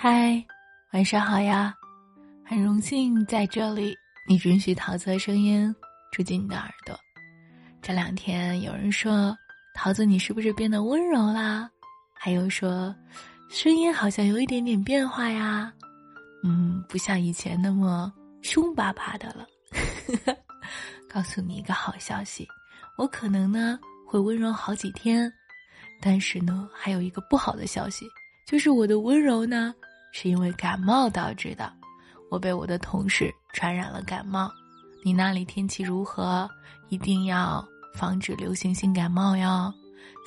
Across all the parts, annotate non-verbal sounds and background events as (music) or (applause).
嗨，晚上好呀！很荣幸在这里，你允许桃子的声音住进你的耳朵。这两天有人说桃子你是不是变得温柔啦？还有说声音好像有一点点变化呀？嗯，不像以前那么凶巴巴的了。(laughs) 告诉你一个好消息，我可能呢会温柔好几天，但是呢还有一个不好的消息，就是我的温柔呢是因为感冒导致的，我被我的同事传染了感冒。你那里天气如何？一定要防止流行性感冒哟，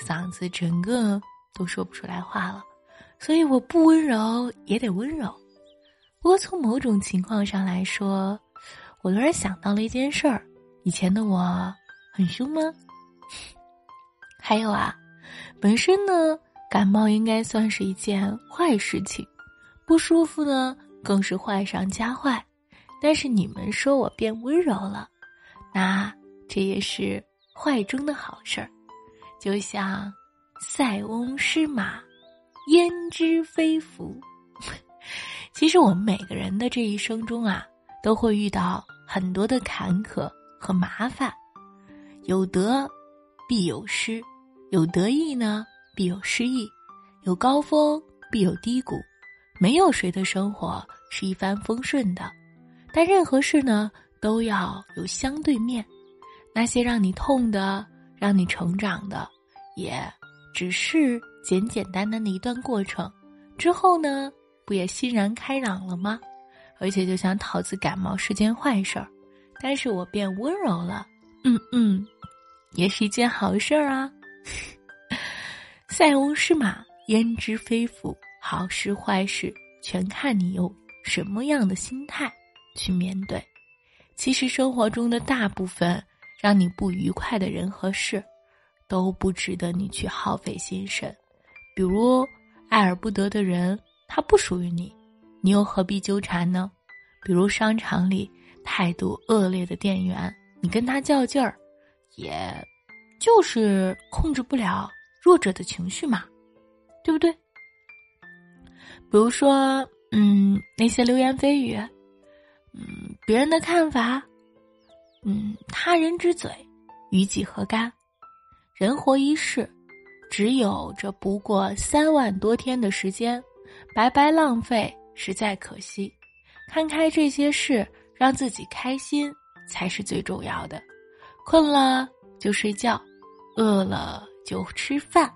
嗓子整个都说不出来话了，所以我不温柔也得温柔。不过从某种情况上来说，我突然想到了一件事儿。以前的我很凶吗？(laughs) 还有啊，本身呢，感冒应该算是一件坏事情，不舒服呢更是坏上加坏。但是你们说我变温柔了，那这也是坏中的好事儿。就像塞翁失马，焉知非福。(laughs) 其实我们每个人的这一生中啊，都会遇到很多的坎坷。和麻烦，有得必有失，有得意呢必有失意，有高峰必有低谷，没有谁的生活是一帆风顺的。但任何事呢都要有相对面，那些让你痛的、让你成长的，也只是简简单单的一段过程。之后呢，不也欣然开朗了吗？而且，就像桃子感冒是件坏事儿。但是我变温柔了，嗯嗯，也是一件好事儿啊。(laughs) 塞翁失马，焉知非福？好事坏事，全看你用什么样的心态去面对。其实生活中的大部分让你不愉快的人和事，都不值得你去耗费心神。比如爱而不得的人，他不属于你，你又何必纠缠呢？比如商场里。态度恶劣的店员，你跟他较劲儿，也就是控制不了弱者的情绪嘛，对不对？比如说，嗯，那些流言蜚语，嗯，别人的看法，嗯，他人之嘴，与己何干？人活一世，只有这不过三万多天的时间，白白浪费，实在可惜。看开这些事。让自己开心才是最重要的。困了就睡觉，饿了就吃饭，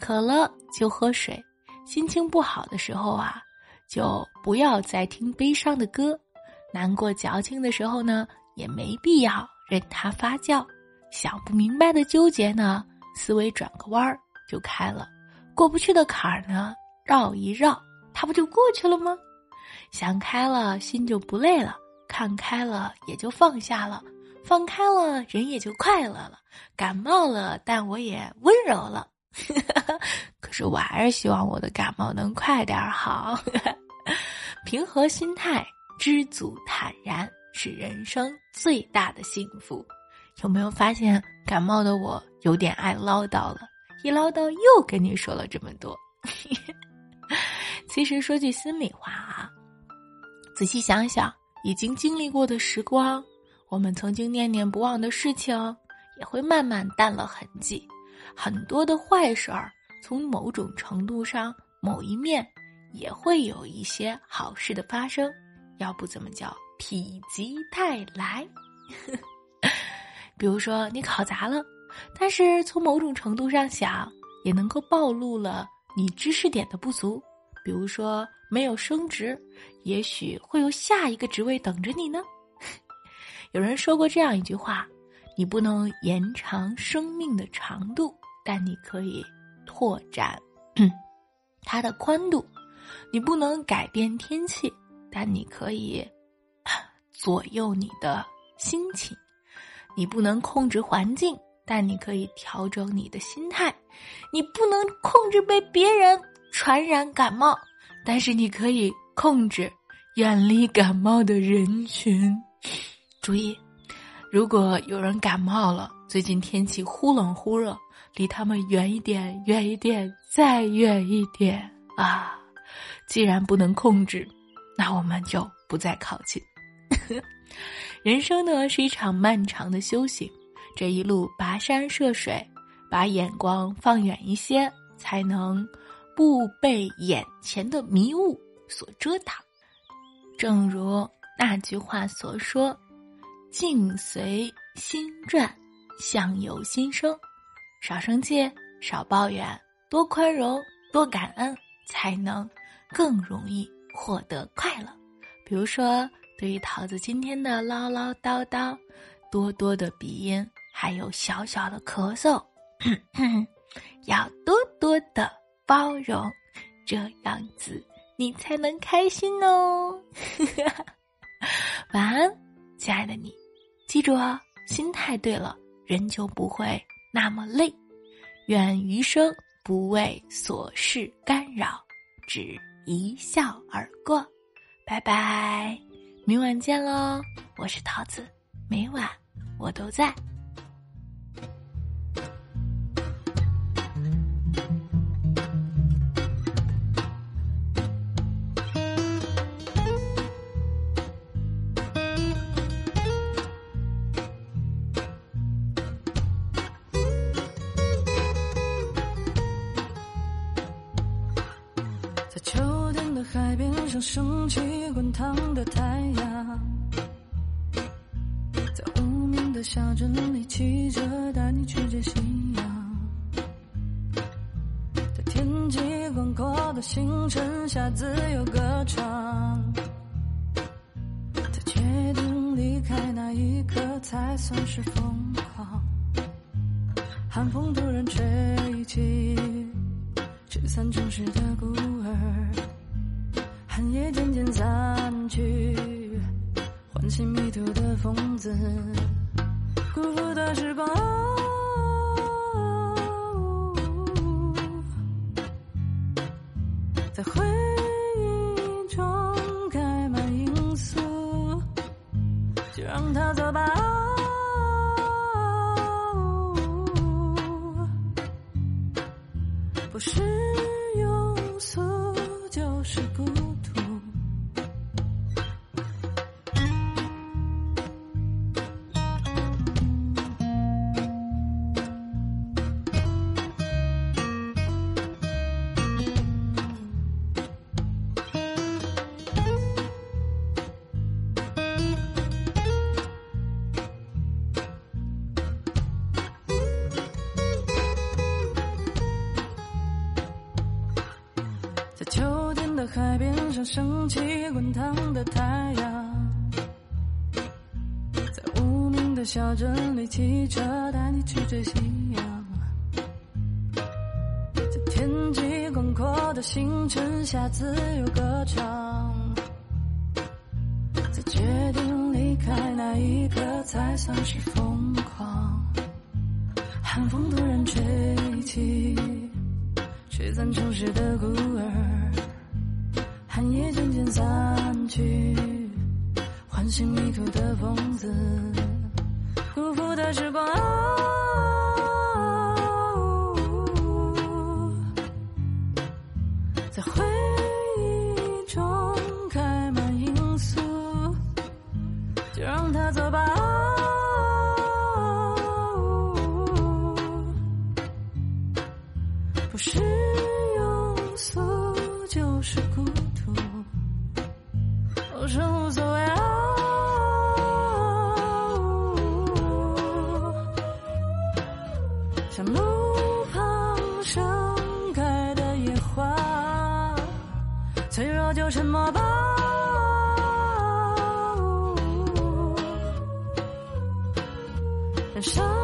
渴了就喝水。心情不好的时候啊，就不要再听悲伤的歌。难过矫情的时候呢，也没必要任它发酵。想不明白的纠结呢，思维转个弯儿就开了。过不去的坎儿呢，绕一绕，它不就过去了吗？想开了，心就不累了。看开了也就放下了，放开了人也就快乐了。感冒了，但我也温柔了。(laughs) 可是我还是希望我的感冒能快点好。(laughs) 平和心态，知足坦然，是人生最大的幸福。有没有发现感冒的我有点爱唠叨了？一唠叨又跟你说了这么多。(laughs) 其实说句心里话啊，仔细想想。已经经历过的时光，我们曾经念念不忘的事情，也会慢慢淡了痕迹。很多的坏事儿，从某种程度上、某一面，也会有一些好事的发生。要不怎么叫否极泰来？(laughs) 比如说你考砸了，但是从某种程度上想，也能够暴露了你知识点的不足。比如说。没有升职，也许会有下一个职位等着你呢。(laughs) 有人说过这样一句话：你不能延长生命的长度，但你可以拓展 (clears throat) 它的宽度；你不能改变天气，但你可以左右你的心情；你不能控制环境，但你可以调整你的心态；你不能控制被别人传染感冒。但是你可以控制远离感冒的人群。注意，如果有人感冒了，最近天气忽冷忽热，离他们远一点，远一点，再远一点啊！既然不能控制，那我们就不再靠近。(laughs) 人生呢是一场漫长的修行，这一路跋山涉水，把眼光放远一些，才能不被眼前的迷雾所遮挡。正如那句话所说：“境随心转，相由心生。”少生气，少抱怨，多宽容，多感恩，才能更容易获得快乐。比如说。对于桃子今天的唠唠叨叨，多多的鼻音，还有小小的咳嗽，(coughs) 要多多的包容，这样子你才能开心哦。(laughs) 晚安，亲爱的你，记住哦，心态对了，人就不会那么累。愿余生不为琐事干扰，只一笑而过。拜拜。明晚见喽！我是桃子，每晚我都在。在升起滚烫的太阳，在无名的小镇里骑着带你去见夕阳，在天际广阔的星辰下自由歌唱，在决定离开那一刻才算是疯狂，寒风突然吹起，吹散城市的孤儿。寒夜渐渐散去，唤醒迷途的疯子，辜负的时光，在回忆中开满罂粟，就让它走吧，不是上升起滚烫的太阳，在无名的小镇里骑车带你去追夕阳，在天际广阔的星辰下自由歌唱，在决定离开那一刻才算是疯狂，寒风突然吹起，吹散城市的孤儿。寒夜渐渐散去，唤醒迷途的疯子，辜负的时光，在回燃烧。